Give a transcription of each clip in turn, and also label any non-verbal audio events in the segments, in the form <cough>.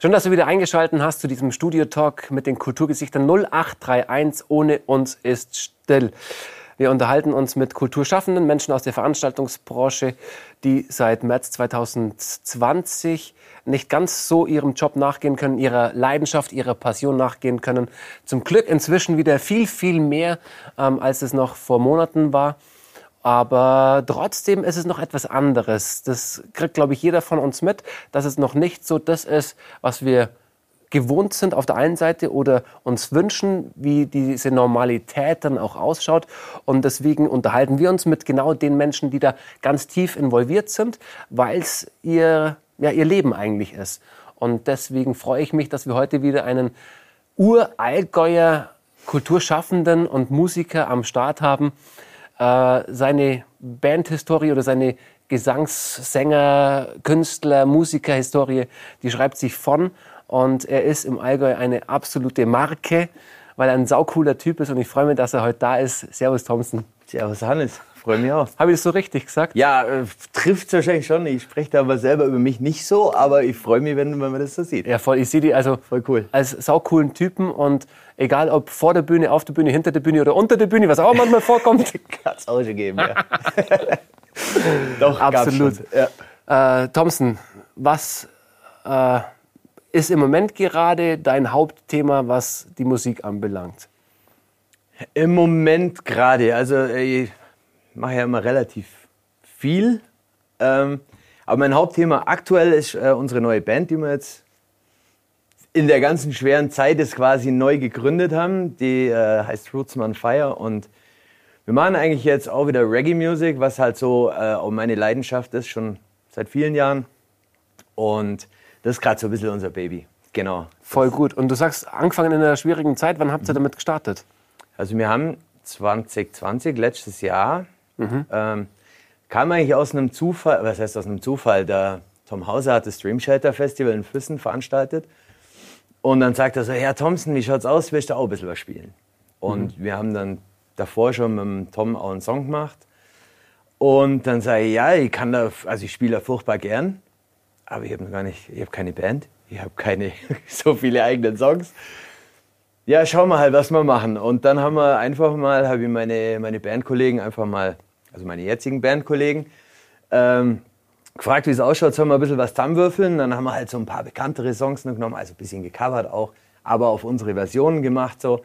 Schön, dass du wieder eingeschaltet hast zu diesem Studio-Talk mit den Kulturgesichtern 0831 Ohne uns ist still. Wir unterhalten uns mit Kulturschaffenden, Menschen aus der Veranstaltungsbranche, die seit März 2020 nicht ganz so ihrem Job nachgehen können, ihrer Leidenschaft, ihrer Passion nachgehen können. Zum Glück inzwischen wieder viel, viel mehr, ähm, als es noch vor Monaten war. Aber trotzdem ist es noch etwas anderes. Das kriegt, glaube ich, jeder von uns mit, dass es noch nicht so das ist, was wir gewohnt sind auf der einen Seite oder uns wünschen, wie diese Normalität dann auch ausschaut. Und deswegen unterhalten wir uns mit genau den Menschen, die da ganz tief involviert sind, weil es ihr, ja, ihr Leben eigentlich ist. Und deswegen freue ich mich, dass wir heute wieder einen Urallgäuer Kulturschaffenden und Musiker am Start haben. Äh, seine Bandhistorie oder seine Gesangssänger, Künstler, Musikerhistorie, die schreibt sich von und er ist im Allgäu eine absolute Marke, weil er ein saucooler Typ ist und ich freue mich, dass er heute da ist. Servus Thompson. Servus Hannes, freue mich auch. Habe ich das so richtig gesagt? Ja, äh, trifft es wahrscheinlich schon. Ich spreche da aber selber über mich nicht so, aber ich freue mich, wenn, wenn man das so sieht. Ja, voll. Ich sehe die also voll cool. als saucoolen Typen und egal ob vor der Bühne, auf der Bühne, hinter der Bühne oder unter der Bühne, was auch manchmal vorkommt. Kann es auch schon geben, ja. Doch, absolut. Ja. Äh, Thompson, was äh, ist im Moment gerade dein Hauptthema, was die Musik anbelangt? Im Moment gerade, also äh, ich mache ja immer relativ viel. Ähm, aber mein Hauptthema aktuell ist äh, unsere neue Band, die wir jetzt in der ganzen schweren Zeit ist quasi neu gegründet haben. Die äh, heißt Rootsman Fire und wir machen eigentlich jetzt auch wieder Reggae Music, was halt so äh, auch meine Leidenschaft ist, schon seit vielen Jahren. Und das ist gerade so ein bisschen unser Baby. Genau. Voll gut. Und du sagst, angefangen in einer schwierigen Zeit, wann habt ihr damit gestartet? Also wir haben 2020, letztes Jahr, mhm. ähm, kam eigentlich aus einem Zufall, was heißt aus einem Zufall, der Tom Hauser hat das Stream Shelter Festival in Füssen veranstaltet. Und dann sagt er so, Herr Thompson, wie schaut's aus, willst du auch ein bisschen was spielen? Und mhm. wir haben dann davor schon mit dem Tom auch einen Song gemacht. Und dann sage ich, ja, ich kann da, also ich spiele da furchtbar gern, aber ich habe gar nicht, ich habe keine Band, ich habe keine <laughs> so viele eigenen Songs. Ja, schauen wir halt, was wir machen. Und dann haben wir einfach mal, habe ich meine, meine Bandkollegen einfach mal, also meine jetzigen Bandkollegen, ähm, gefragt, wie es ausschaut, sollen wir ein bisschen was zusammenwürfeln. Dann haben wir halt so ein paar bekanntere Songs noch genommen, also ein bisschen gecovert auch, aber auf unsere Versionen gemacht so.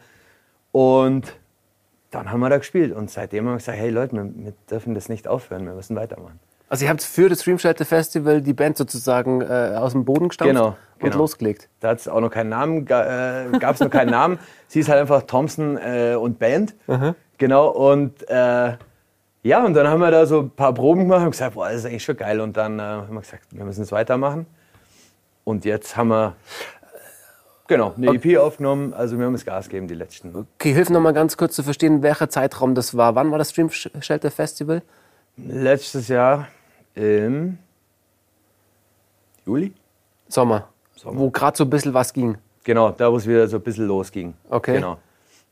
Und dann haben wir da gespielt und seitdem haben wir gesagt, hey Leute, wir, wir dürfen das nicht aufhören, wir müssen weitermachen. Also ihr habt für das Stream Shelter Festival die Band sozusagen äh, aus dem Boden gestampft genau, und genau. losgelegt. Da hat es auch noch keinen Namen, äh, gab es noch keinen Namen. <laughs> Sie ist halt einfach Thompson äh, und Band. Mhm. Genau und äh, ja, und dann haben wir da so ein paar Proben gemacht und gesagt, boah, das ist eigentlich schon geil. Und dann äh, haben wir gesagt, wir müssen es weitermachen. Und jetzt haben wir Genau, eine EP aufgenommen. Also wir haben es Gas gegeben, die letzten. Okay, hilf noch mal ganz kurz zu verstehen, welcher Zeitraum das war. Wann war das Stream Shelter Festival? Letztes Jahr im Juli. Sommer. Sommer. Wo gerade so ein bisschen was ging. Genau, da wo es wieder so ein bisschen losging. Okay. Genau.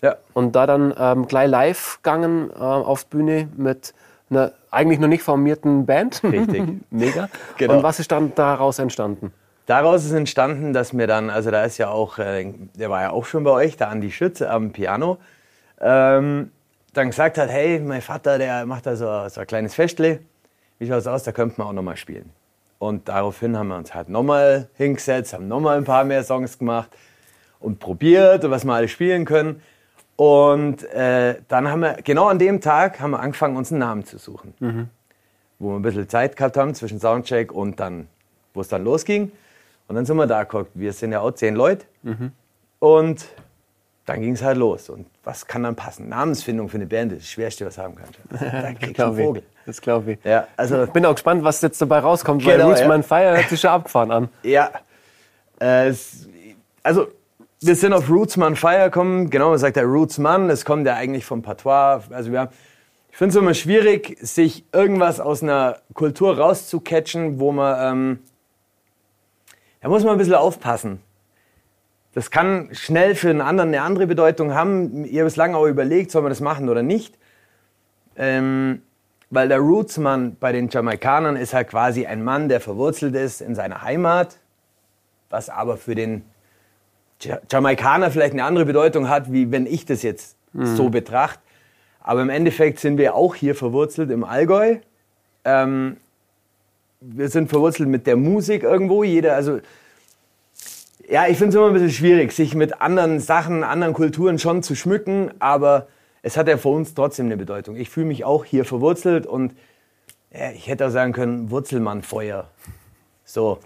Ja. Und da dann ähm, gleich live gegangen äh, auf Bühne mit einer eigentlich noch nicht formierten Band. <laughs> Richtig. Mega. Genau. Und was ist dann daraus entstanden? Daraus ist entstanden, dass mir dann, also da ist ja auch, äh, der war ja auch schon bei euch, der Andi Schütze am Piano, ähm, dann gesagt hat, hey, mein Vater, der macht da so, so ein kleines Festle, wie schaut es aus, da könnte man auch nochmal spielen. Und daraufhin haben wir uns halt nochmal hingesetzt, haben nochmal ein paar mehr Songs gemacht und probiert, was wir alle spielen können. Und äh, dann haben wir, genau an dem Tag, haben wir angefangen, uns einen Namen zu suchen. Mhm. Wo wir ein bisschen Zeit gehabt haben zwischen Soundcheck und dann, wo es dann losging. Und dann sind wir da geguckt. Wir sind ja auch zehn Leute. Mhm. Und dann ging es halt los. Und was kann dann passen? Namensfindung für eine Band ist das Schwerste, was haben kannst. <laughs> Da kriegst du einen Vogel. Das glaube ich. Ja, also ich bin auch gespannt, was jetzt dabei rauskommt, genau, weil Roots ja. Man Fire hört sich schon abgefahren an. <laughs> Ja. Äh, also, wir sind auf Roots Man Fire gekommen. Genau, man sagt der Roots Man. Es kommt ja eigentlich vom Patois. Also, wir ich finde es immer schwierig, sich irgendwas aus einer Kultur rauszucatchen, wo man. Ähm, da muss man ein bisschen aufpassen. Das kann schnell für einen anderen eine andere Bedeutung haben. Ihr habt es lange auch überlegt, soll man das machen oder nicht. Ähm, weil der Rootsmann bei den Jamaikanern ist halt quasi ein Mann, der verwurzelt ist in seiner Heimat. was aber für den Jamaikaner vielleicht eine andere Bedeutung hat, wie wenn ich das jetzt so betrachte. Aber im Endeffekt sind wir auch hier verwurzelt im Allgäu. Ähm, wir sind verwurzelt mit der Musik irgendwo. Jeder, also ja, ich finde es immer ein bisschen schwierig, sich mit anderen Sachen, anderen Kulturen schon zu schmücken, aber es hat ja für uns trotzdem eine Bedeutung. Ich fühle mich auch hier verwurzelt und ja, ich hätte auch sagen können, Wurzelmann Feuer. So.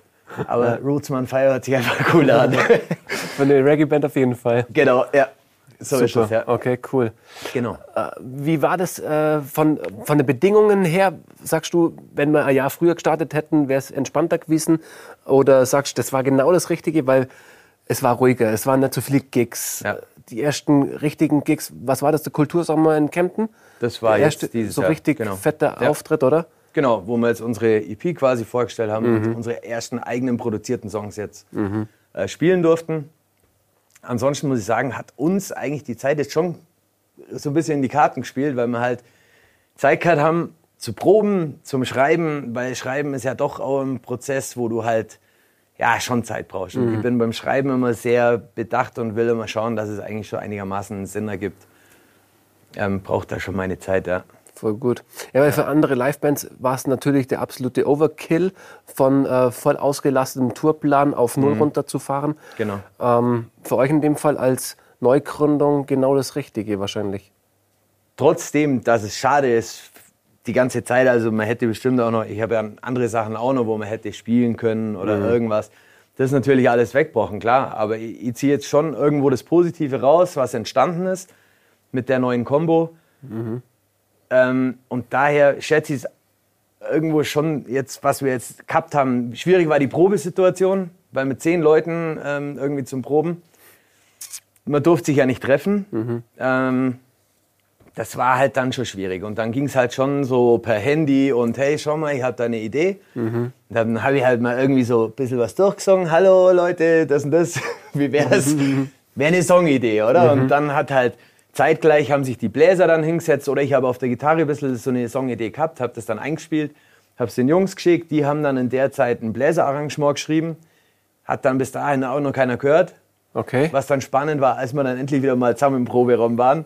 Aber Rootsmann Fire hört sich einfach cool an. <laughs> Von der Reggae-Band auf jeden Fall. genau, ja. So ist es, ja. Okay, cool. Genau. Wie war das äh, von, von den Bedingungen her? Sagst du, wenn wir ein Jahr früher gestartet hätten, wäre es entspannter gewesen? Oder sagst du, das war genau das Richtige, weil es war ruhiger, es waren nicht so viele Gigs. Ja. Die ersten richtigen Gigs, was war das, der Kultursommer in Kempten? Das war der jetzt erste dieses so Jahr, richtig genau. fetter Ja. Auftritt, oder? Genau, wo wir jetzt unsere EP quasi vorgestellt haben Mhm. und unsere ersten eigenen produzierten Songs jetzt äh, spielen durften. Ansonsten muss ich sagen, hat uns eigentlich die Zeit jetzt schon so ein bisschen in die Karten gespielt, weil wir halt Zeit gehabt haben zu proben, zum Schreiben, weil Schreiben ist ja doch auch ein Prozess, wo du halt ja schon Zeit brauchst. Und ich bin beim Schreiben immer sehr bedacht und will immer schauen, dass es eigentlich schon einigermaßen Sinn ergibt. Ähm, braucht da schon meine Zeit, ja. Voll gut. Ja, weil für andere Livebands war es natürlich der absolute Overkill, von äh, voll ausgelastetem Tourplan auf Null runterzufahren. Genau. Ähm, für euch in dem Fall als Neugründung genau das Richtige wahrscheinlich. trotzdem, dass es schade ist, die ganze Zeit, also man hätte bestimmt auch noch, ich habe ja andere Sachen auch noch, wo man hätte spielen können oder irgendwas. Das ist natürlich alles weggebrochen, klar. Aber ich, ich ziehe jetzt schon irgendwo das Positive raus, was entstanden ist mit der neuen Combo. Ähm, und daher schätze ich es irgendwo schon jetzt, was wir jetzt gehabt haben. Schwierig war die Probesituation, weil mit zehn Leuten ähm, irgendwie zum Proben. Man durfte sich ja nicht treffen. Ähm, das war halt dann schon schwierig. Und dann ging es halt schon so per Handy und hey, schau mal, ich habe da eine Idee. Und dann habe ich halt mal irgendwie so ein bisschen was durchgesungen. Hallo Leute, das und das. <laughs> Wie wär's? Wäre eine Songidee, oder? Und dann hat halt zeitgleich haben sich die Bläser dann hingesetzt oder ich habe auf der Gitarre ein bisschen so eine Songidee gehabt, habe das dann eingespielt, habe es den Jungs geschickt. Die haben dann in der Zeit ein Bläserarrangement geschrieben. Hat dann bis dahin auch noch keiner gehört. Okay. Was dann spannend war, als wir dann endlich wieder mal zusammen im Proberaum waren.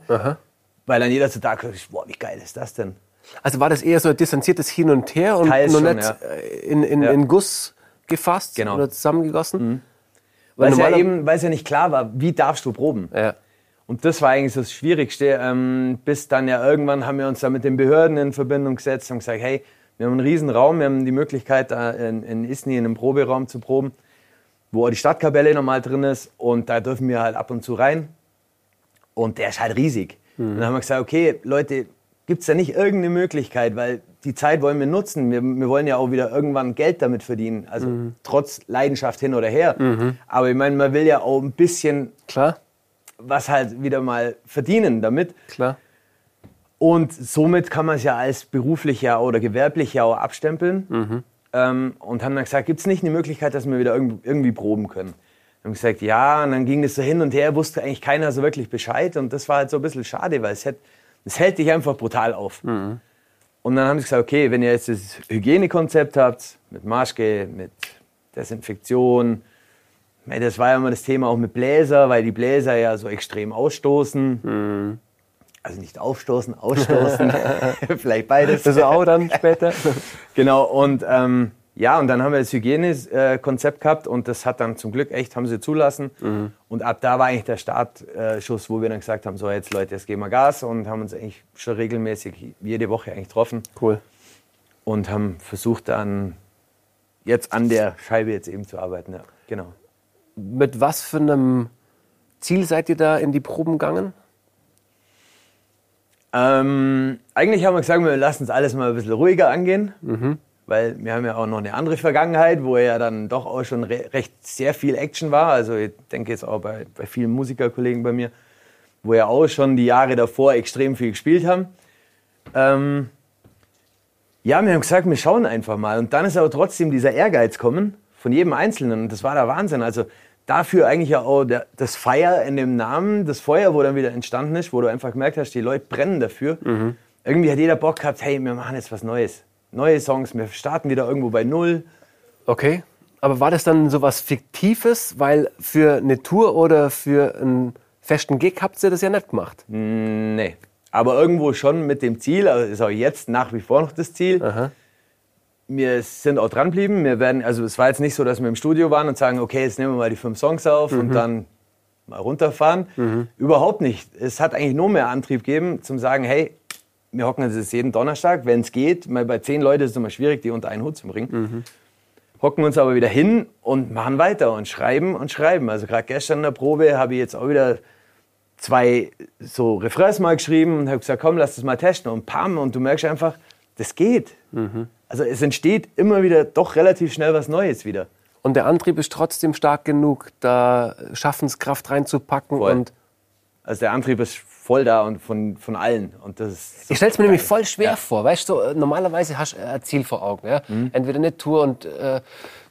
Weil dann jeder so da guckt, boah, wie geil ist das denn? Also war das eher so ein distanziertes Hin und Her und Teils noch schon, nicht ja. äh, in, in, Ja. in Guss gefasst Genau. oder zusammengegossen? Weil es ja eben, weil es ja nicht klar war, wie darfst du proben? Ja. Und das war eigentlich so das Schwierigste. Ähm, bis dann ja irgendwann haben wir uns da mit den Behörden in Verbindung gesetzt und gesagt, hey, wir haben einen riesen Raum, wir haben die Möglichkeit, da in, in Isny in einem Proberaum zu proben, wo auch die Stadtkapelle normal drin ist und da dürfen wir halt ab und zu rein. Und der ist halt riesig. Und dann haben wir gesagt, okay, Leute, gibt es da nicht irgendeine Möglichkeit, weil die Zeit wollen wir nutzen. Wir, wir wollen ja auch wieder irgendwann Geld damit verdienen. Also trotz Leidenschaft hin oder her. Aber ich meine, man will ja auch ein bisschen Klar, was halt wieder mal verdienen damit. klar. Und somit kann man es ja als beruflich ja oder gewerblich ja auch abstempeln. Ähm, und haben dann gesagt, gibt es nicht eine Möglichkeit, dass wir wieder irgend- irgendwie proben können? Haben gesagt, ja, und dann ging das so hin und her, wusste eigentlich keiner so wirklich Bescheid. Und das war halt so ein bisschen schade, weil es, hätt, es hält dich einfach brutal auf. Und dann haben sie gesagt, okay, wenn ihr jetzt das Hygienekonzept habt, mit Maske, mit Desinfektion, das war ja immer das Thema auch mit Bläser, weil die Bläser ja so extrem ausstoßen. Also nicht aufstoßen, ausstoßen. <laughs> <laughs> Vielleicht beides. Das auch dann <laughs> später. Genau, und ähm, ja, und dann haben wir das Hygienekonzept gehabt und das hat dann zum Glück echt, haben sie zulassen. Und ab da war eigentlich der Startschuss, wo wir dann gesagt haben, so jetzt Leute, jetzt geben wir Gas und haben uns eigentlich schon regelmäßig jede Woche eigentlich getroffen Cool. und haben versucht dann jetzt an der Scheibe jetzt eben zu arbeiten. Ja, genau. Mit was für einem Ziel seid ihr da in die Proben gegangen? Ähm, eigentlich haben wir gesagt, wir lassen es alles mal ein bisschen ruhiger angehen, weil wir haben ja auch noch eine andere Vergangenheit, wo ja dann doch auch schon re recht sehr viel Action war. Also ich denke jetzt auch bei, bei vielen Musikerkollegen bei mir, wo ja auch schon die Jahre davor extrem viel gespielt haben. Ähm, ja, wir haben gesagt, wir schauen einfach mal. Und dann ist aber trotzdem dieser Ehrgeiz kommen von jedem Einzelnen. Und das war der Wahnsinn. Also dafür eigentlich ja auch der, das Feier in dem Namen, das Feuer, wo dann wieder entstanden ist, wo du einfach gemerkt hast, die Leute brennen dafür. Irgendwie hat jeder Bock gehabt, hey, wir machen jetzt was Neues. Neue Songs, wir starten wieder irgendwo bei Null. Okay. Aber war das dann so was Fiktives? Weil für eine Tour oder für einen festen Gig habt ihr das ja nicht gemacht. Nee. Aber irgendwo schon mit dem Ziel, also ist auch jetzt nach wie vor noch das Ziel. Aha. Wir sind auch dranbleiben. Wir werden, also es war jetzt nicht so, dass wir im Studio waren und sagen, okay, jetzt nehmen wir mal die fünf Songs auf und dann mal runterfahren. Überhaupt nicht. Es hat eigentlich nur mehr Antrieb gegeben, zum sagen, hey, wir hocken jetzt jeden Donnerstag, wenn es geht. Mal bei zehn Leuten ist es immer schwierig, die unter einen Hut zu bringen. Hocken uns aber wieder hin und machen weiter und schreiben und schreiben. Also gerade gestern in der Probe habe ich jetzt auch wieder zwei so Refrains mal geschrieben und habe gesagt, komm, lass das mal testen und pam und du merkst einfach, das geht. Also es entsteht immer wieder doch relativ schnell was Neues wieder. Und der Antrieb ist trotzdem stark genug, da Schaffenskraft reinzupacken. Voll. Und Also der Antrieb ist voll da und von, von allen und das ist so ich stelle es mir nämlich voll schwer Ja. vor. Weißt du, normalerweise hast du ein Ziel vor Augen. Ja? Mhm. Entweder eine Tour und äh,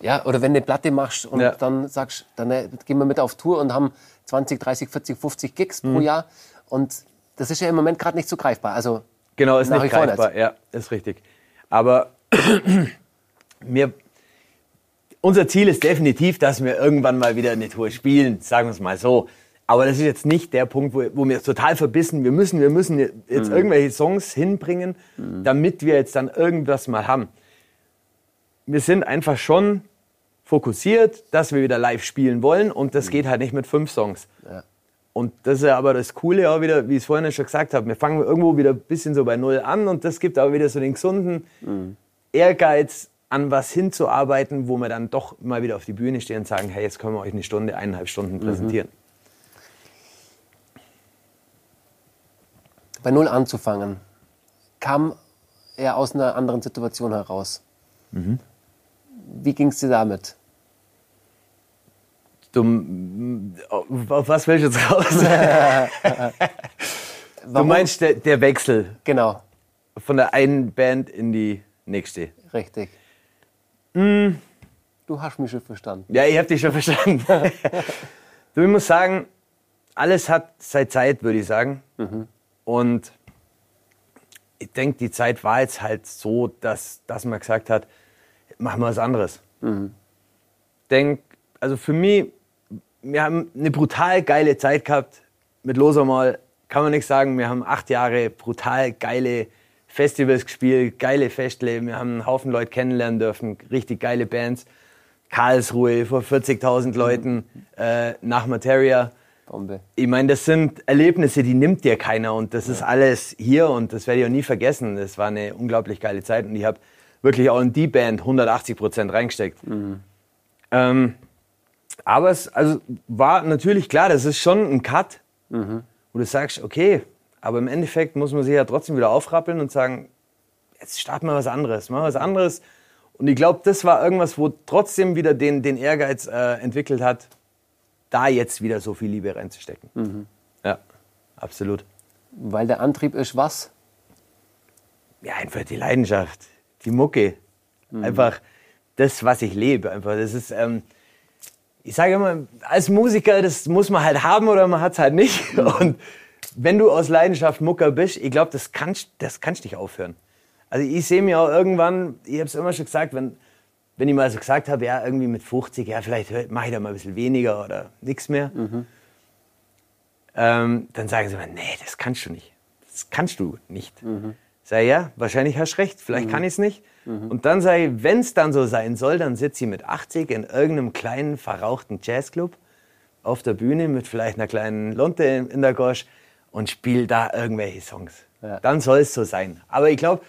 ja, oder wenn du eine Platte machst und Ja. dann sagst, dann äh, gehen wir mit auf Tour und haben 20, 30, 40, 50 Gigs Mhm. pro Jahr. Und das ist ja im Moment gerade nicht so greifbar. Also Genau, ist nicht greifbar. Ja, ist richtig. Aber <coughs> mir, unser Ziel ist definitiv, dass wir irgendwann mal wieder eine Tour spielen, sagen wir es mal so. Aber das ist jetzt nicht der Punkt, wo, wo wir total verbissen, wir müssen, wir müssen jetzt irgendwelche Songs hinbringen, damit wir jetzt dann irgendwas mal haben. Wir sind einfach schon fokussiert, dass wir wieder live spielen wollen und das geht halt nicht mit fünf Songs. Ja. Und das ist ja aber das Coole auch wieder, wie ich es vorhin schon gesagt habe, wir fangen irgendwo wieder ein bisschen so bei Null an und das gibt aber wieder so den gesunden Ehrgeiz, an was hinzuarbeiten, wo wir dann doch mal wieder auf die Bühne stehen und sagen, hey, jetzt können wir euch eine Stunde, eineinhalb Stunden präsentieren. bei Null anzufangen, kam er aus einer anderen Situation heraus. Mhm. Wie ging es dir damit? Du, auf was willst du jetzt raus? <laughs> du meinst der, der Wechsel Genau, von der einen Band in die nächste. richtig. Mm. Du hast mich schon verstanden. Ja, ich habe dich schon verstanden. <laughs> du, ich muss sagen, alles hat seine Zeit, würde ich sagen. Und ich denke, die Zeit war jetzt halt so, dass, dass man gesagt hat, machen wir was anderes. Denk, also für mich, wir haben eine brutal geile Zeit gehabt mit Losermal. Kann man nicht sagen, wir haben acht Jahre brutal geile Festivals gespielt, geile Festle. Wir haben einen Haufen Leute kennenlernen dürfen, richtig geile Bands. Karlsruhe vor 40.000 Leuten äh, nach Materia. Bombe. Ich meine, das sind Erlebnisse, die nimmt dir keiner und das ist alles hier und das werde ich auch nie vergessen. Das war eine unglaublich geile Zeit und ich habe wirklich auch in die Band 180 Prozent reingesteckt. Ähm, aber es also war natürlich klar, das ist schon ein Cut, wo du sagst, okay, aber im Endeffekt muss man sich ja trotzdem wieder aufrappeln und sagen, jetzt starten wir was anderes, machen wir was anderes. Und ich glaube, das war irgendwas, wo trotzdem wieder den, den Ehrgeiz äh, entwickelt hat, da jetzt wieder so viel Liebe reinzustecken. Ja, absolut. Weil der Antrieb ist was? Ja, einfach die Leidenschaft, die Mucke. Einfach das, was ich lebe. Einfach, das ist, ähm, ich sage immer, als Musiker, das muss man halt haben oder man hat es halt nicht. <laughs> Und wenn du aus Leidenschaft Mucker bist, ich glaube, das kannst, das kannst nicht aufhören. Also ich sehe mir auch irgendwann, ich habe es immer schon gesagt, wenn, wenn ich mal so gesagt habe, ja, irgendwie mit 50, ja, vielleicht mache ich da mal ein bisschen weniger oder nichts mehr, ähm, dann sagen sie mir, nee, das kannst du nicht. Das kannst du nicht. Sag ich, ja, wahrscheinlich hast du recht, vielleicht kann ich es nicht. Und dann sage ich, wenn es dann so sein soll, dann sitze ich mit 80 in irgendeinem kleinen, verrauchten Jazzclub auf der Bühne mit vielleicht einer kleinen Lunte in in der Gosch und spiele da irgendwelche Songs. Ja. Dann soll es so sein. Aber ich glaube,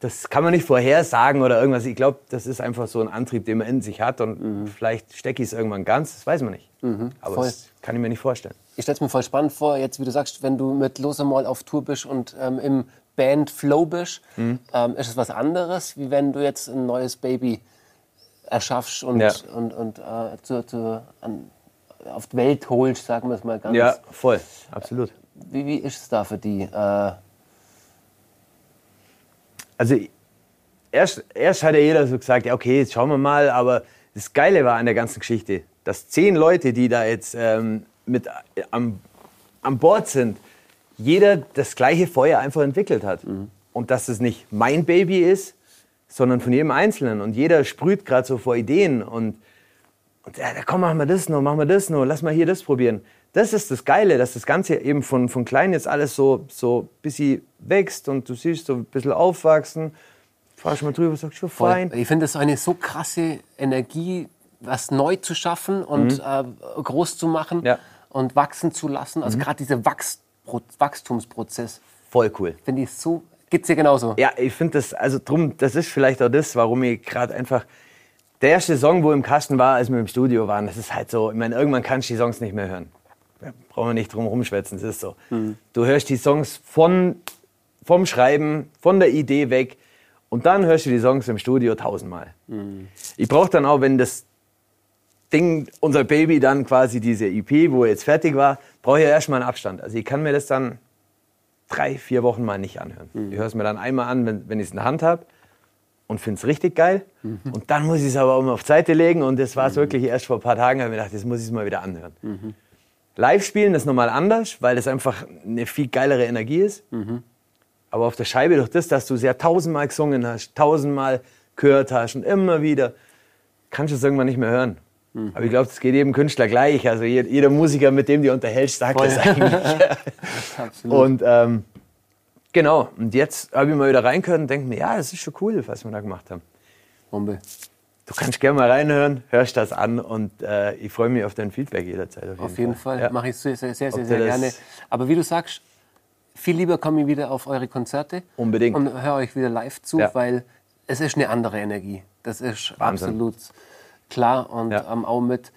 das kann man nicht vorhersagen oder irgendwas. Ich glaube, das ist einfach so ein Antrieb, den man in sich hat und vielleicht stecke ich es irgendwann ganz, das weiß man nicht. Aber voll. das kann ich mir nicht vorstellen. Ich stelle es mir voll spannend vor, jetzt wie du sagst, wenn du mit Loser Mal auf Tour bist und ähm, im Band-Flow bist, Mhm. ähm, ist es was anderes, wie wenn du jetzt ein neues Baby erschaffst und, Ja. und, und äh, zu, zu, an, auf die Welt holst, sagen wir es mal ganz. Ja, voll, absolut. Wie, wie ist es da für die? Äh, Also erst, erst hat ja jeder so gesagt, ja okay, jetzt schauen wir mal, aber das Geile war an der ganzen Geschichte, dass zehn Leute, die da jetzt ähm, mit äh, am, an Bord sind, jeder das gleiche Feuer einfach entwickelt hat. Und dass es nicht mein Baby ist, sondern von jedem Einzelnen. Und jeder sprüht gerade so vor Ideen und, und ja, komm, machen wir das noch, machen wir das noch, lass mal hier das probieren. Das ist das Geile, dass das Ganze eben von, von klein jetzt alles so, so ein bisschen wächst und du siehst so ein bisschen aufwachsen. Fahrst mal drüber, sagst schon fein. Ich finde das eine so krasse Energie, was neu zu schaffen und Mhm. äh, groß zu machen Ja. und wachsen zu lassen. Also gerade dieser Wachs Wachstumsprozess Voll cool. finde ich so. Geht's dir genauso? Ja, ich finde das, also drum, das ist vielleicht auch das, warum ich gerade einfach. Der erste Song, wo im Kasten war, als wir im Studio waren, das ist halt so, ich meine, irgendwann kannst du die Songs nicht mehr hören. Brauchen wir nicht drum rumschwätzen, das ist so. Du hörst die Songs von, vom Schreiben, von der Idee weg und dann hörst du die Songs im Studio tausendmal. Ich brauche dann auch, wenn das Ding, unser Baby dann quasi diese EP, wo jetzt fertig war, brauche ich ja erstmal einen Abstand. Also ich kann mir das dann drei, vier Wochen mal nicht anhören. Ich höre es mir dann einmal an, wenn, wenn ich es in der Hand habe und finde es richtig geil. Und dann muss ich es aber auch mal auf Seite legen und das war es wirklich erst vor ein paar Tagen, habe ich mir gedacht, das muss ich es mal wieder anhören. Live spielen ist nochmal anders, weil das einfach eine viel geilere Energie ist. Aber auf der Scheibe, durch das, dass du es ja tausendmal gesungen hast, tausendmal gehört hast und immer wieder, kannst du es irgendwann nicht mehr hören. Aber ich glaube, das geht jedem Künstler gleich. Also je- jeder Musiker, mit dem du unterhältst, sagt Voll. das eigentlich. <laughs> <laughs> Und ähm, genau, und jetzt habe ich mal wieder reingehört und denke mir, ja, das ist schon cool, was wir da gemacht haben. Bombe. Du kannst gerne mal reinhören, hörst das an und äh, ich freue mich auf dein Feedback jederzeit. Auf jeden Fall. Ja. Mache ich sehr, sehr, sehr, sehr, sehr gerne. Aber wie du sagst, viel lieber komme ich wieder auf eure Konzerte. Unbedingt. Und höre euch wieder live zu, Ja. weil es ist eine andere Energie. Das ist Wahnsinn. absolut klar und Ja. ähm, auch mit.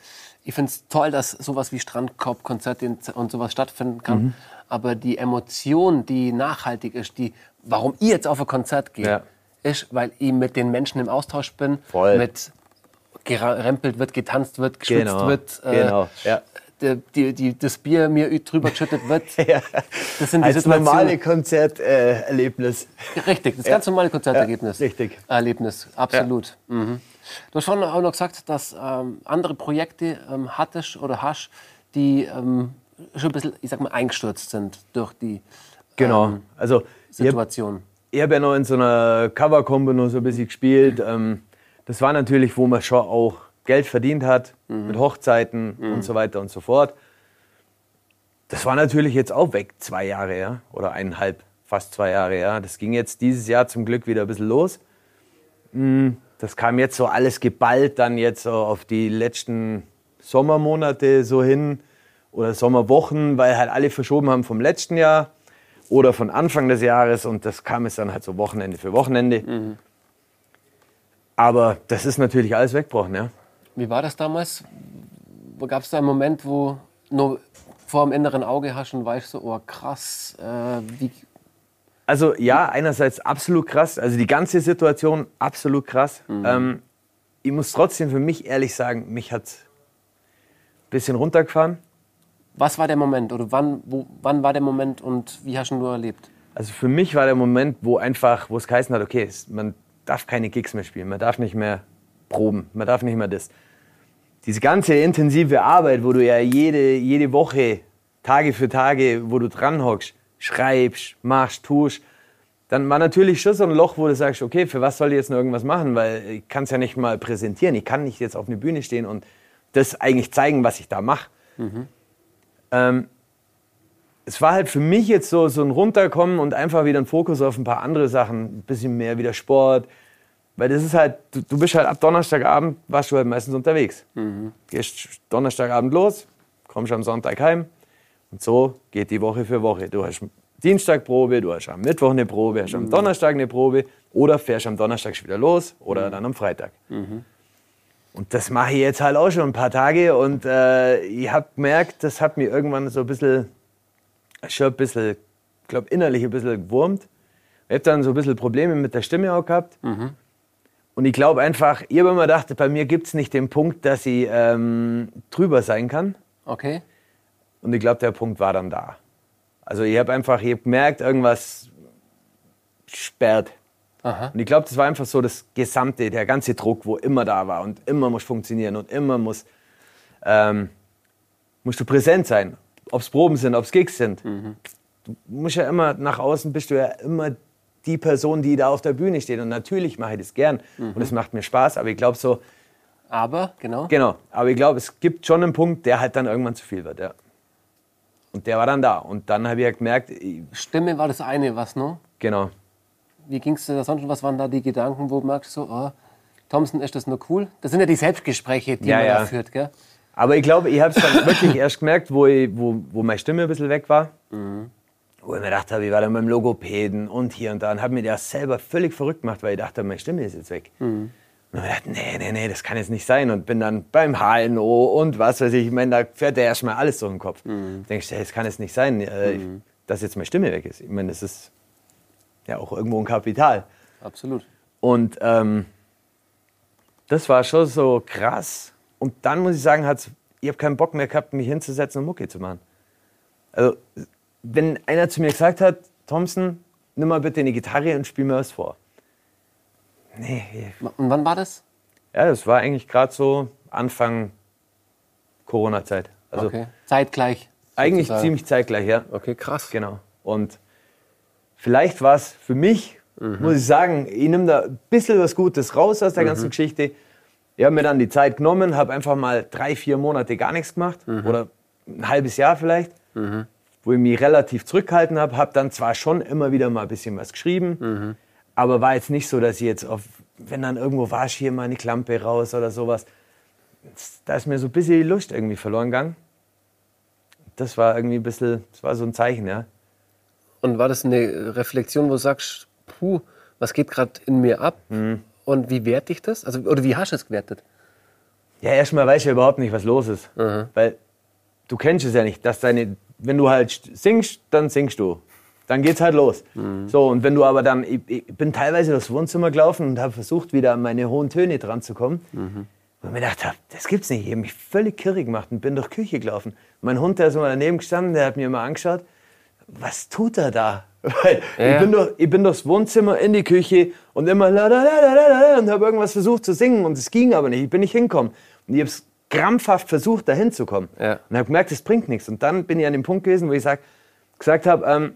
Ich finde es toll, dass sowas wie Strandkorb-Konzerte und sowas stattfinden kann. Mhm. Aber die Emotion, die nachhaltig ist, die, warum ich jetzt auf ein Konzert gehe, Ja. Ist, weil ich mit den Menschen im Austausch bin, Voll. mit gerempelt wird, getanzt wird, geschwitzt Genau, wird, äh, genau, ja. die, die, die, das Bier mir drüber geschüttet wird. <laughs> Ja. Das sind die Als Situationen. normale Konzerterlebnis. Richtig, das ganz normale Konzertergebnis. Ja, richtig. Erlebnis, absolut. Mhm. Du hast vorhin auch noch gesagt, dass ähm, andere Projekte ähm, hattest oder hast, die ähm, schon ein bisschen, ich sag mal, eingestürzt sind durch die Genau. ähm, Also Situation. Ich hab ja noch in so einer Cover-Combo noch so ein bisschen gespielt. Ähm, das war natürlich, wo man schon auch Geld verdient hat, mit Hochzeiten und so weiter und so fort. Das war natürlich jetzt auch weg, zwei Jahre, ja, oder eineinhalb, fast zwei Jahre, ja. Das ging jetzt dieses Jahr zum Glück wieder ein bisschen los. Mm, Das kam jetzt so alles geballt dann jetzt so auf die letzten Sommermonate so hin oder Sommerwochen, weil halt alle verschoben haben vom letzten Jahr oder von Anfang des Jahres und das kam es dann halt so Wochenende für Wochenende. Aber das ist natürlich alles weggebrochen, ja. Wie war das damals? Gab es da einen Moment, wo nur vor dem inneren Auge hast und weißt so, oh krass, äh, wie, Also ja, einerseits absolut krass, also die ganze Situation absolut krass. Ähm, ich muss trotzdem für mich ehrlich sagen, mich hat ein bisschen runtergefahren. Was war der Moment oder wann, wo, wann war der Moment und wie hast du erlebt? Also für mich war der Moment, wo einfach, wo es geheißen hat, okay, man darf keine Gigs mehr spielen, man darf nicht mehr proben, man darf nicht mehr das. Diese ganze intensive Arbeit, wo du ja jede, jede Woche, Tage für Tage, wo du dran hockst, schreibst, machst, tust, dann war natürlich schon so ein Loch, wo du sagst, okay, für was soll ich jetzt noch irgendwas machen, weil ich kann es ja nicht mal präsentieren. Ich kann nicht jetzt auf eine Bühne stehen und das eigentlich zeigen, was ich da mache. Ähm, es war halt für mich jetzt so, so ein Runterkommen und einfach wieder ein Fokus auf ein paar andere Sachen, ein bisschen mehr wieder Sport. Weil das ist halt, du, du bist halt ab Donnerstagabend, warst du halt meistens unterwegs. Gehst Donnerstagabend los, kommst am Sonntag heim und so geht die Woche für Woche. Du hast Dienstag Probe, du hast am Mittwoch eine Probe, hast am Donnerstag eine Probe oder fährst am Donnerstag wieder los oder dann am Freitag. Und das mache ich jetzt halt auch schon ein paar Tage und äh, ich habe gemerkt, das hat mir irgendwann so ein bisschen, schon ein bisschen, ich glaube innerlich ein bisschen gewurmt. Ich habe dann so ein bisschen Probleme mit der Stimme auch gehabt. Und ich glaube einfach, ich habe immer gedacht, bei mir gibt es nicht den Punkt, dass ich ähm, drüber sein kann. Okay. Und ich glaube, der Punkt war dann da. Also ich habe einfach, ich hab gemerkt, irgendwas sperrt. Aha. Und ich glaube, das war einfach so das Gesamte, der ganze Druck, wo immer da war und immer muss funktionieren und immer muss, ähm, musst du präsent sein. Ob es Proben sind, ob es Gigs sind. Du musst ja immer, nach außen bist du ja immer die Person, die da auf der Bühne steht. Und natürlich mache ich das gern und es macht mir Spaß, aber ich glaube so, Aber, genau. genau, aber ich glaube, es gibt schon einen Punkt, der halt dann irgendwann zu viel wird, ja. Und der war dann da. Und dann habe ich halt gemerkt, ich- Stimme war das eine, was noch? genau, Wie ging es dir da sonst? Was waren da die Gedanken, wo du merkst, so, oh, Thompson, ist das nur cool? Das sind ja die Selbstgespräche, die Ja, man ja. da führt, gell? Aber ich glaube, ich habe es dann <laughs> wirklich erst gemerkt, wo, ich, wo, wo meine Stimme ein bisschen weg war. Wo ich mir gedacht habe, ich war dann beim Logopäden und hier und da. Und habe mir das selber völlig verrückt gemacht, weil ich dachte, meine Stimme ist jetzt weg. Und dann habe ich gedacht, nee, nee, nee, das kann jetzt nicht sein. Und bin dann beim HNO und was weiß ich. Ich meine, da fährt ja erstmal alles durch den Kopf. Denkst du, das kann jetzt nicht sein, äh, dass jetzt meine Stimme weg ist. Ich meine, das ist ja auch irgendwo ein Kapital. Absolut. Und ähm, das war schon so krass. Und dann muss ich sagen, hat's, ich habe keinen Bock mehr gehabt, mich hinzusetzen und Mucke zu machen. Also, wenn einer zu mir gesagt hat, Thompson, nimm mal bitte eine Gitarre und spiel mir was vor. Nee, Und wann war das? ja, das war eigentlich gerade so Anfang Corona-Zeit. Also okay. Zeitgleich. eigentlich sozusagen. ziemlich zeitgleich, ja. Okay, krass. Genau. Und vielleicht war es für mich, muss ich sagen, ich nehme da ein bisschen was Gutes raus aus der ganzen Geschichte. Ich habe mir dann die Zeit genommen, habe einfach mal drei, vier Monate gar nichts gemacht oder ein halbes Jahr vielleicht, wo ich mich relativ zurückgehalten habe. Habe dann zwar schon immer wieder mal ein bisschen was geschrieben, aber war jetzt nicht so, dass ich jetzt auf, wenn dann irgendwo war, hier mal eine Klampe raus oder sowas. Da ist mir so ein bisschen die Lust irgendwie verloren gegangen. Das war irgendwie ein bisschen, das war so ein Zeichen, ja. Und war das eine Reflexion, wo du sagst, puh, was geht gerade in mir ab? Mhm. Und wie werte ich das? Also, oder wie hast du es gewertet? Ja, erstmal weiß ich ja überhaupt nicht, was los ist. Weil du kennst es ja nicht, dass deine, wenn du halt singst, dann singst du. Dann geht's halt los. So, und wenn du aber dann, ich, ich bin teilweise durchs Wohnzimmer gelaufen und habe versucht, wieder an meine hohen Töne dran zu kommen. Und mir gedacht habe, das gibt's nicht. Ich habe mich völlig kirrig gemacht und bin durch die Küche gelaufen. Mein Hund, der ist immer daneben gestanden, der hat mir immer angeschaut. Was tut er da? <laughs> Weil Ja. ich, bin durch, ich bin durchs Wohnzimmer in die Küche und immer la la la la la la und habe irgendwas versucht zu singen und es ging aber nicht. Ich bin nicht hingekommen. Und ich habe es krampfhaft versucht, da hinzukommen. Ja. Und habe gemerkt, es bringt nichts. Und dann bin ich an dem Punkt gewesen, wo ich sag, gesagt habe, ähm,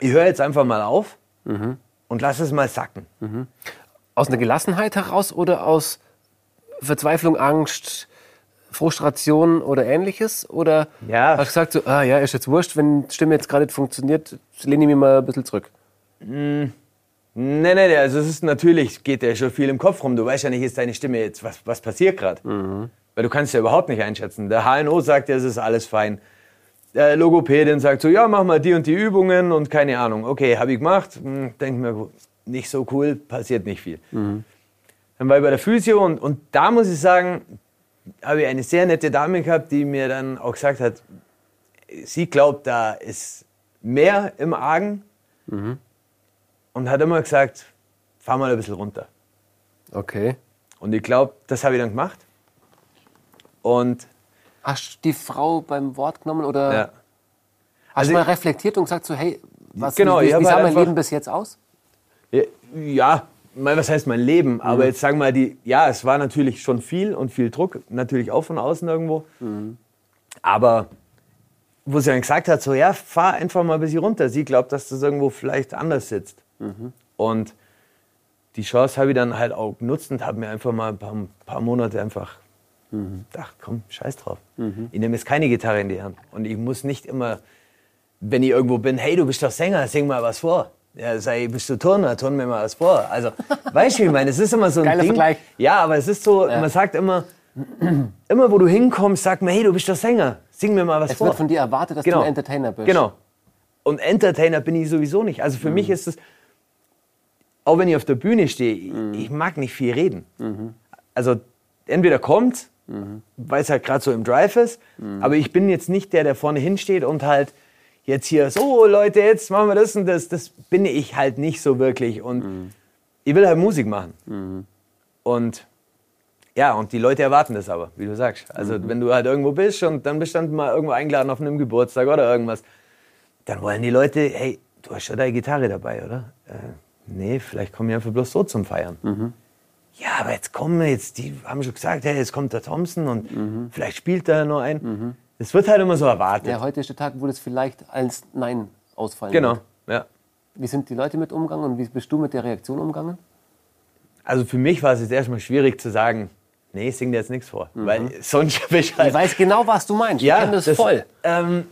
ich höre jetzt einfach mal auf und lass es mal sacken. Aus einer Gelassenheit heraus oder aus Verzweiflung, Angst, Frustration oder ähnliches? Oder Ja. hast du gesagt, so, ah ja, ist jetzt wurscht, wenn die Stimme jetzt gerade nicht funktioniert, lehne ich mich mal ein bisschen zurück. Nee, nee, nee, also es ist natürlich, geht ja schon viel im Kopf rum. Du weißt ja nicht, ist deine Stimme jetzt, was, was passiert gerade? Weil du kannst ja überhaupt nicht einschätzen. Der HNO sagt ja, es ist alles fein. Der Logopädin sagt so, ja, mach mal die und die Übungen und keine Ahnung. Okay, habe ich gemacht. Hm, Denk mir, nicht so cool, passiert nicht viel. Dann war ich bei der Physio und, und da muss ich sagen, habe ich eine sehr nette Dame gehabt, die mir dann auch gesagt hat, sie glaubt, da ist mehr im Argen und hat immer gesagt, fahr mal ein bisschen runter. Okay. Und ich glaube, das habe ich dann gemacht. Und Hast du die Frau beim Wort genommen oder ja, hast Also du mal reflektiert und gesagt so, hey, was, Genau, wie, wie, wie halt sah mein einfach- Leben bis jetzt aus? ja, was heißt mein Leben? Aber jetzt sagen wir mal, die, ja, es war natürlich schon viel und viel Druck, natürlich auch von außen irgendwo. Aber wo sie dann gesagt hat, so ja, fahr einfach mal ein bisschen runter. Sie glaubt, dass das irgendwo vielleicht anders sitzt. Und die Chance habe ich dann halt auch genutzt und habe mir einfach mal ein paar, paar Monate einfach gedacht, komm, scheiß drauf. Ich nehme jetzt keine Gitarre in die Hand. Und ich muss nicht immer, wenn ich irgendwo bin, hey, du bist doch Sänger, sing mal was vor. Ja, ich, bist du Turner, turn mir mal was vor. Also, weißt du, wie ich meine, es ist immer so ein Geiler Ding. Vergleich. Ja, aber es ist so, man sagt immer, immer wo du hinkommst, sag mir, hey, du bist doch Sänger, sing mir mal was Es vor. wird von dir erwartet, dass Genau. du ein Entertainer bist. Genau. Und Entertainer bin ich sowieso nicht. Also für mich ist es, auch wenn ich auf der Bühne stehe, ich- ich mag nicht viel reden. Also entweder kommt, weil es halt gerade so im Drive ist, aber ich bin jetzt nicht der, der vorne hinsteht und halt jetzt hier, so Leute, jetzt machen wir das und das. Das bin ich halt nicht so wirklich. Und ich will halt Musik machen. Und ja, und die Leute erwarten das aber, wie du sagst. Also wenn du halt irgendwo bist und dann bist du dann mal irgendwo eingeladen auf einem Geburtstag oder irgendwas, dann wollen die Leute, hey, du hast schon deine Gitarre dabei, oder? Äh, nee, vielleicht kommen wir einfach bloß so zum Feiern. Ja, aber jetzt kommen wir jetzt, die haben schon gesagt, hey, jetzt kommt der Thompson und vielleicht spielt er noch ein. Das wird halt immer so erwartet. Ja, heute ist der Tag, wo das vielleicht als Nein ausfallen Genau, wird. ja. Wie sind die Leute mit umgegangen und wie bist du mit der Reaktion umgegangen? Also für mich war es jetzt erstmal schwierig zu sagen, nee, ich sing dir jetzt nichts vor. Mhm. Weil <laughs> sonst bin ich halt. Ich weiß genau, was du meinst. ja, ich kenne das, voll. Ähm,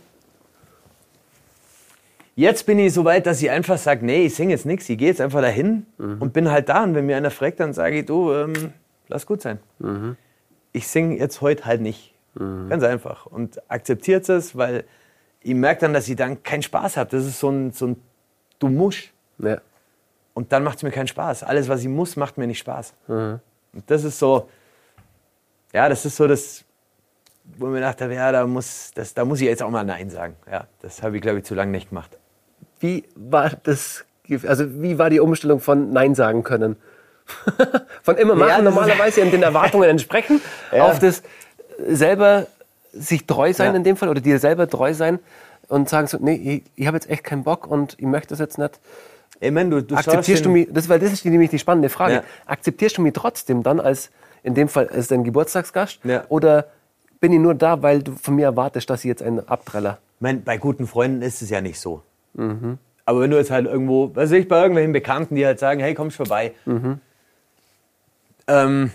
jetzt bin ich so weit, dass ich einfach sage, nee, ich singe jetzt nichts, ich gehe jetzt einfach dahin Mhm. und bin halt da. Und wenn mir einer fragt, dann sage ich, du, ähm, lass gut sein. Mhm. Ich singe jetzt heute halt nicht. Ganz einfach. Und akzeptiert es, weil ich merke dann, dass ich dann keinen Spaß habe. Das ist so ein, so ein Du musst. Ja. Und dann macht es mir keinen Spaß. Alles, was ich muss, macht mir nicht Spaß. Und das ist so, ja, das ist so das, wo ich mir dachte, ja, da muss, das, da muss ich jetzt auch mal Nein sagen. Ja, das habe ich, glaube ich, zu lange nicht gemacht. Wie war das, also wie war die Umstellung von Nein sagen können? <laughs> von immer machen, Ja, normalerweise den Erwartungen entsprechen, <laughs> Ja. auf das selber sich treu sein Ja. in dem Fall oder dir selber treu sein und sagen so, nee, ich, ich habe jetzt echt keinen Bock und ich möchte das jetzt nicht. Ich meine, du, du Akzeptierst du mich, das, weil das ist nämlich die spannende Frage, Ja. akzeptierst du mich trotzdem dann als, in dem Fall als dein Geburtstagsgast Ja. oder bin ich nur da, weil du von mir erwartest, dass ich jetzt einen abtreller? Ich bei guten Freunden ist es ja nicht so. Mhm. Aber wenn du jetzt halt irgendwo, weiß ich, bei irgendwelchen Bekannten, die halt sagen, hey, kommst vorbei. Mhm. Ähm,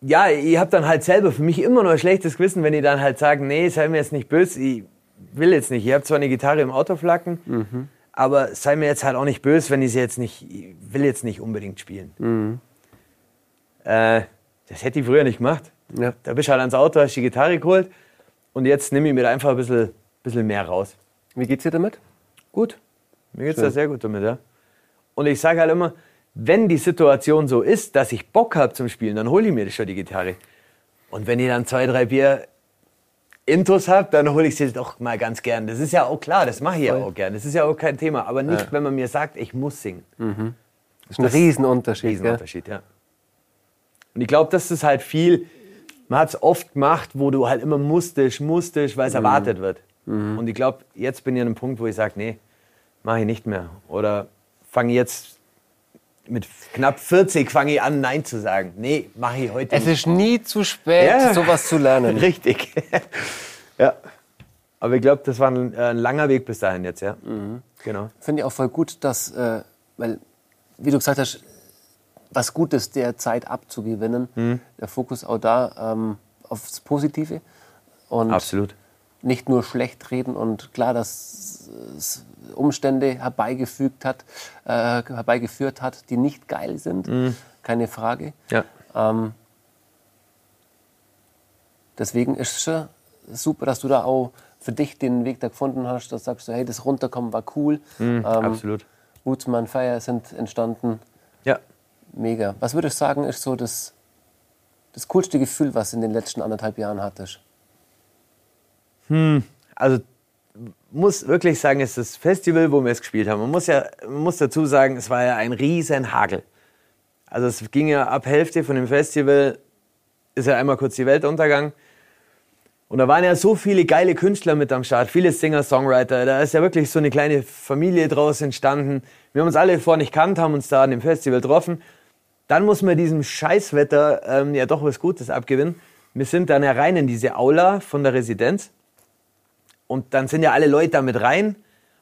ja, ich habe dann halt selber für mich immer noch ein schlechtes Gewissen, wenn die dann halt sagen, nee, sei mir jetzt nicht böse, ich will jetzt nicht. Ich habe zwar eine Gitarre im Auto flacken, Mhm. aber sei mir jetzt halt auch nicht böse, wenn ich sie jetzt nicht, ich will jetzt nicht unbedingt spielen. Mhm. Äh, das hätte ich früher nicht gemacht. Ja. Da bist du halt ans Auto, hast die Gitarre geholt und jetzt nehme ich mir da einfach ein bisschen, bisschen mehr raus. Wie geht's dir damit? Gut. Mir geht's Schön. da sehr gut damit, ja. Und ich sage halt immer, wenn die Situation so ist, dass ich Bock habe zum Spielen, dann hole ich mir schon die Gitarre. Und wenn ich dann zwei, drei Bier Intus habe, dann hole ich sie doch mal ganz gern. Das ist ja auch klar, das mache ich ja auch gern. Das ist ja auch kein Thema. Aber nicht, Ja. wenn man mir sagt, ich muss singen. Das ist ein Riesenunterschied. Gell? Riesenunterschied, ja. Und ich glaube, das ist halt viel, man hat es oft gemacht, wo du halt immer musstest, musstest, weil es Mhm. erwartet wird. Und ich glaube, jetzt bin ich an einem Punkt, wo ich sage, nee, mache ich nicht mehr. Oder fange jetzt mit knapp 40 fange ich an, Nein zu sagen. Nee, mache ich heute Es nicht. ist nie zu spät, Ja. sowas zu lernen. <laughs> Richtig. ja. Aber ich glaube, das war ein, äh, ein langer Weg bis dahin jetzt, ja. Mhm. Genau. Finde ich auch voll gut, dass, äh, weil, wie du gesagt hast, was Gutes der Zeit abzugewinnen, Mhm. der Fokus auch da ähm, aufs Positive und Absolut. Nicht nur schlecht reden und klar, dass es Umstände herbeigefügt hat, äh, herbeigeführt hat, die nicht geil sind, keine Frage. Ja. Ähm, deswegen ist es schon super, dass du da auch für dich den Weg da gefunden hast, dass du sagst, hey, das Runterkommen war cool. ähm, absolut. Woodsman Fire sind entstanden. Ja. Mega. Was würdest du sagen, ist so das, das coolste Gefühl, was du in den letzten anderthalb Jahren hattest? Also muss wirklich sagen, es ist das Festival, wo wir es gespielt haben. Man muss ja man muss dazu sagen, es war ja ein riesen Hagel. Also es ging ja ab Hälfte von dem Festival, ist ja einmal kurz die Welt untergegangen. Und da waren ja so viele geile Künstler mit am Start, viele Singer, Songwriter. Da ist ja wirklich so eine kleine Familie draus entstanden. Wir haben uns alle vorher nicht kannt, haben uns da an dem Festival getroffen. Dann muss man diesem Scheißwetter ähm, ja doch was Gutes abgewinnen. Wir sind dann ja rein in diese Aula von der Residenz. Und dann sind ja alle Leute da mit rein.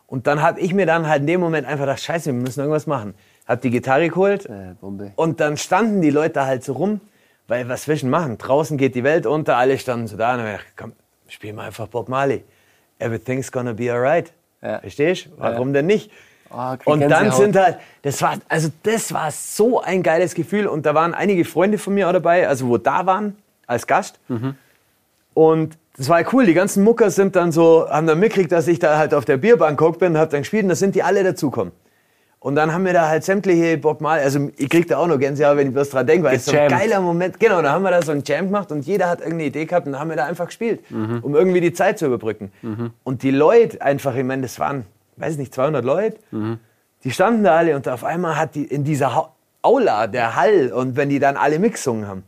Und dann habe ich mir dann halt in dem Moment einfach gedacht, scheiße, wir müssen irgendwas machen. Hab die Gitarre geholt Äh, und dann standen die Leute halt so rum, weil was du machen? Draußen geht die Welt unter, alle standen so da und dann ich komm, spiel mal einfach Bob Marley. Everything's gonna be alright. Ja. Verstehst? Warum denn nicht? Krieg und dann sind halt, das war, also das war so ein geiles Gefühl und da waren einige Freunde von mir auch dabei, also wo da waren als Gast. Und das war cool, die ganzen Mucker sind dann so, haben dann mitgekriegt, dass ich da halt auf der Bierbank gehockt bin, hab dann gespielt und da sind die alle dazukommen. Und dann haben wir da halt sämtliche Bob Marley, also ich krieg da auch noch Gänsehaut, wenn ich bloß dran denke, weil es so ein geiler Moment, genau, da haben wir da so einen Jam gemacht und jeder hat irgendeine Idee gehabt und dann haben wir da einfach gespielt, um irgendwie die Zeit zu überbrücken. Und die Leute einfach, ich meine, das waren, weiß ich nicht, 200 Leute, die standen da alle und auf einmal hat die in dieser Ha- Aula der Hall und wenn die dann alle mitgesungen haben,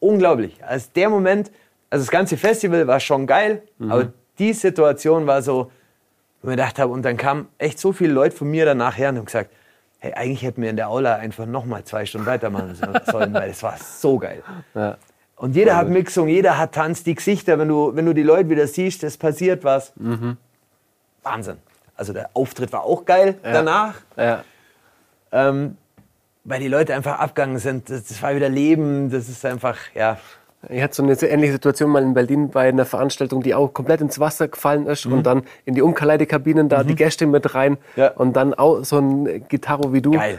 unglaublich. Also der Moment, also das ganze Festival war schon geil, aber die Situation war so, wo ich mir gedacht habe, und dann kamen echt so viele Leute von mir danach her und haben gesagt, hey, eigentlich hätten wir in der Aula einfach noch mal zwei Stunden weitermachen <laughs> sollen, weil es war so geil. Ja. Und jeder hat mitgesungen, jeder hat tanzt, die Gesichter, wenn du, wenn du die Leute wieder siehst, es passiert was. Wahnsinn. Also der Auftritt war auch geil danach. Ja. Ähm, weil die Leute einfach abgegangen sind. Das, das war wieder Leben. Das ist einfach, ja. Ich hatte so eine sehr ähnliche Situation mal in Berlin bei einer Veranstaltung, die auch komplett ins Wasser gefallen ist und dann in die Umkleidekabinen da die Gäste mit rein Ja. und dann auch so ein Gitarro wie du. Geil.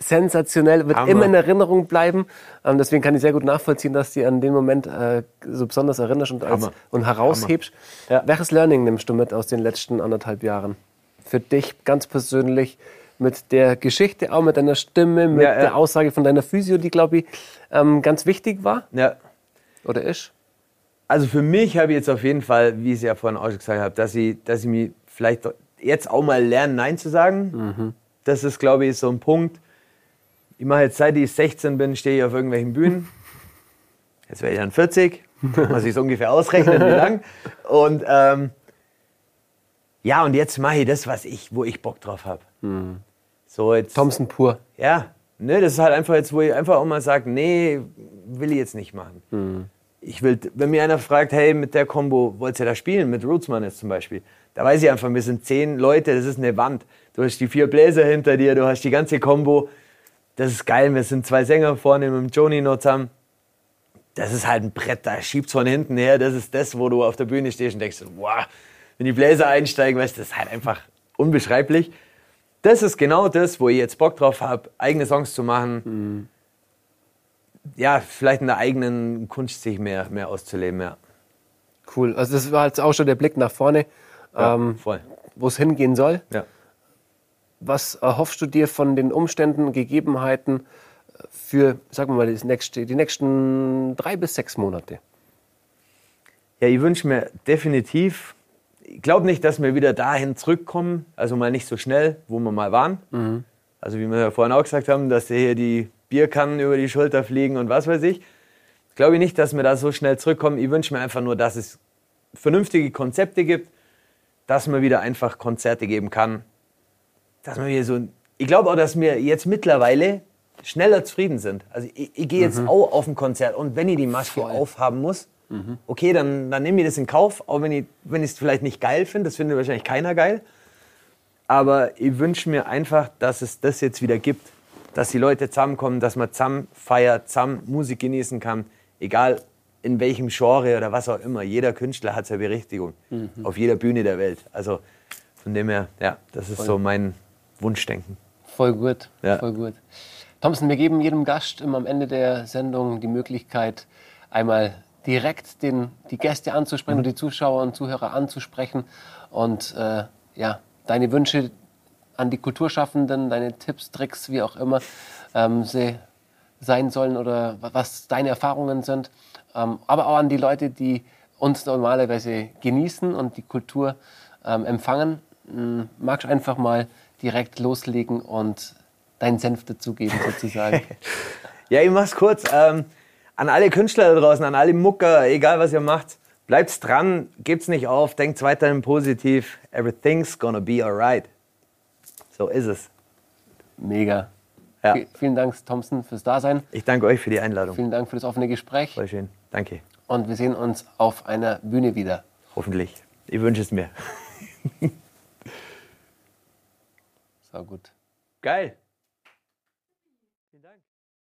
Sensationell, wird Hammer. immer in Erinnerung bleiben. Ähm, deswegen kann ich sehr gut nachvollziehen, dass du dich an den Moment äh, so besonders erinnerst und, als, und heraushebst. Ja. Welches Learning nimmst du mit aus den letzten anderthalb Jahren? Für dich ganz persönlich mit der Geschichte, auch mit deiner Stimme, mit ja. der Aussage von deiner Physio, die, glaube ich, ähm, ganz wichtig war ja. Oder ist? Also für mich habe ich jetzt auf jeden Fall, wie ich es ja vorhin auch schon gesagt habe, dass ich, dass ich mir vielleicht jetzt auch mal lernen, Nein zu sagen. Das ist, glaube ich, so ein Punkt. Ich mache jetzt, seit ich 16 bin, stehe ich auf irgendwelchen Bühnen. <laughs> Jetzt werde ich dann 40, muss ich es ungefähr ausrechnen, wie <laughs> lang. Und ähm, ja, und jetzt mache ich das, was ich, wo ich Bock drauf habe. So jetzt. Thompson pur. Ja, ne, das ist halt einfach jetzt, wo ich einfach auch mal sage, nee, will ich jetzt nicht machen. Ich will, wenn mir einer fragt, hey, mit der Combo wollt ihr da spielen, mit Rootsman jetzt zum Beispiel, da weiß ich einfach, wir sind zehn Leute, das ist eine Wand. Du hast die vier Bläser hinter dir, du hast die ganze Combo. Das ist geil, wir sind zwei Sänger vorne mit dem Joni noch zusammen. Das ist halt ein Brett, da schiebt's von hinten her. Das ist das, wo du auf der Bühne stehst und denkst, wow, wenn die Bläser einsteigen, weißt du, das ist halt einfach unbeschreiblich. Das ist genau das, wo ich jetzt Bock drauf habe, eigene Songs zu machen. Ja, vielleicht in der eigenen Kunst sich mehr, mehr auszuleben, ja. Cool. Also das war jetzt auch schon der Blick nach vorne, ja ähm, wo es hingehen soll. Ja. Was erhoffst du dir von den Umständen Gegebenheiten für, sagen wir mal, das nächste, die nächsten drei bis sechs Monate? Ja, ich wünsche mir definitiv, ich glaube nicht, dass wir wieder dahin zurückkommen, also mal nicht so schnell, wo wir mal waren. Also wie wir ja vorhin auch gesagt haben, dass hier die Bierkannen über die Schulter fliegen und was weiß ich. Glaube ich nicht, dass wir da so schnell zurückkommen. Ich wünsche mir einfach nur, dass es vernünftige Konzepte gibt, dass man wieder einfach Konzerte geben kann. Dass man wieder so, ich glaube auch, dass wir jetzt mittlerweile schneller zufrieden sind. Also ich, ich gehe jetzt auch auf ein Konzert und wenn ich die Maske aufhaben muss, okay, dann, dann nehme ich das in Kauf, auch wenn ich es vielleicht nicht geil finde. Das findet wahrscheinlich keiner geil. Aber ich wünsche mir einfach, dass es das jetzt wieder gibt. Dass die Leute zusammenkommen, dass man zusammen feiert, zusammen Musik genießen kann. Egal in welchem Genre oder was auch immer. Jeder Künstler hat seine Berechtigung. Auf jeder Bühne der Welt. Also von dem her, ja, das ist so mein Wunschdenken. Voll gut, Ja. voll gut. Thompson, wir geben jedem Gast immer am Ende der Sendung die Möglichkeit, einmal direkt den, die Gäste anzusprechen und die Zuschauer und Zuhörer anzusprechen und äh, ja, deine Wünsche an die Kulturschaffenden, deine Tipps, Tricks, wie auch immer ähm, sie sein sollen oder wa- was deine Erfahrungen sind, ähm, aber auch an die Leute, die uns normalerweise genießen und die Kultur ähm, empfangen. M, Magst du einfach mal direkt loslegen und deinen Senf dazugeben sozusagen? <laughs> Ja, ich mach's kurz. Ähm, an alle Künstler da draußen, an alle Mucker, egal was ihr macht, bleibt's dran, gebt's nicht auf, denkt weiterhin positiv. Everything's gonna be alright. So ist es. Mega. Ja. Vi- Vielen Dank, Thompson, fürs Dasein. Ich danke euch für die Einladung. Vielen Dank für das offene Gespräch. Voll schön. Danke. Und wir sehen uns auf einer Bühne wieder. Hoffentlich. Ich wünsche es mir. <laughs> So gut. Geil.